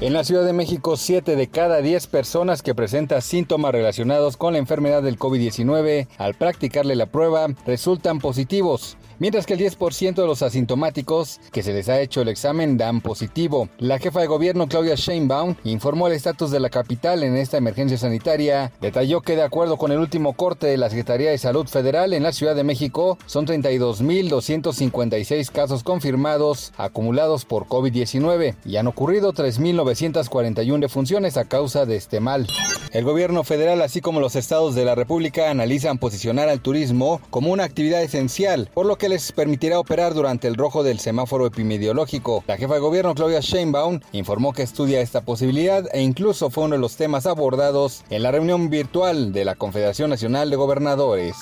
En la Ciudad de México, 7 de cada 10 personas que presentan síntomas relacionados con la enfermedad del COVID-19 al practicarle la prueba resultan positivos mientras que el 10% de los asintomáticos que se les ha hecho el examen dan positivo. La jefa de gobierno Claudia Sheinbaum informó el estatus de la capital en esta emergencia sanitaria. Detalló que de acuerdo con el último corte de la Secretaría de Salud Federal en la Ciudad de México, son 32.256 casos confirmados acumulados por COVID-19 y han ocurrido 3.941 defunciones a causa de este mal. El gobierno federal, así como los estados de la República, analizan posicionar al turismo como una actividad esencial, por lo que les permitirá operar durante el rojo del semáforo epidemiológico. La jefa de gobierno Claudia Sheinbaum informó que estudia esta posibilidad e incluso fue uno de los temas abordados en la reunión virtual de la Confederación Nacional de Gobernadores.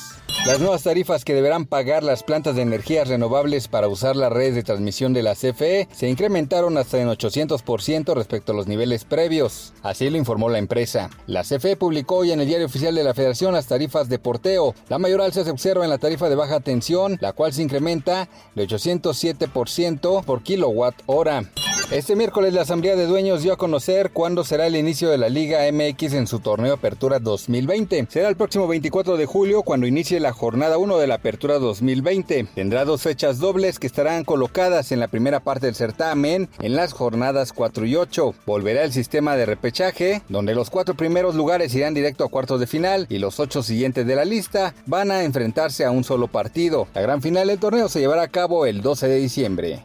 Las nuevas tarifas que deberán pagar las plantas de energías renovables para usar las redes de transmisión de la CFE se incrementaron hasta en 800% respecto a los niveles previos. Así lo informó la empresa. La CFE publicó hoy en el diario oficial de la Federación las tarifas de porteo. La mayor alza se observa en la tarifa de baja tensión, la cual se incrementa de 807% por kilowatt hora. Este miércoles la Asamblea de Dueños dio a conocer cuándo será el inicio de la Liga MX en su torneo Apertura 2020. Será el próximo 24 de julio cuando inicie la jornada 1 de la Apertura 2020. Tendrá dos fechas dobles que estarán colocadas en la primera parte del certamen en las jornadas 4 y 8. Volverá el sistema de repechaje, donde los cuatro primeros lugares irán directo a cuartos de final y los ocho siguientes de la lista van a enfrentarse a un solo partido. La gran final del torneo se llevará a cabo el 12 de diciembre.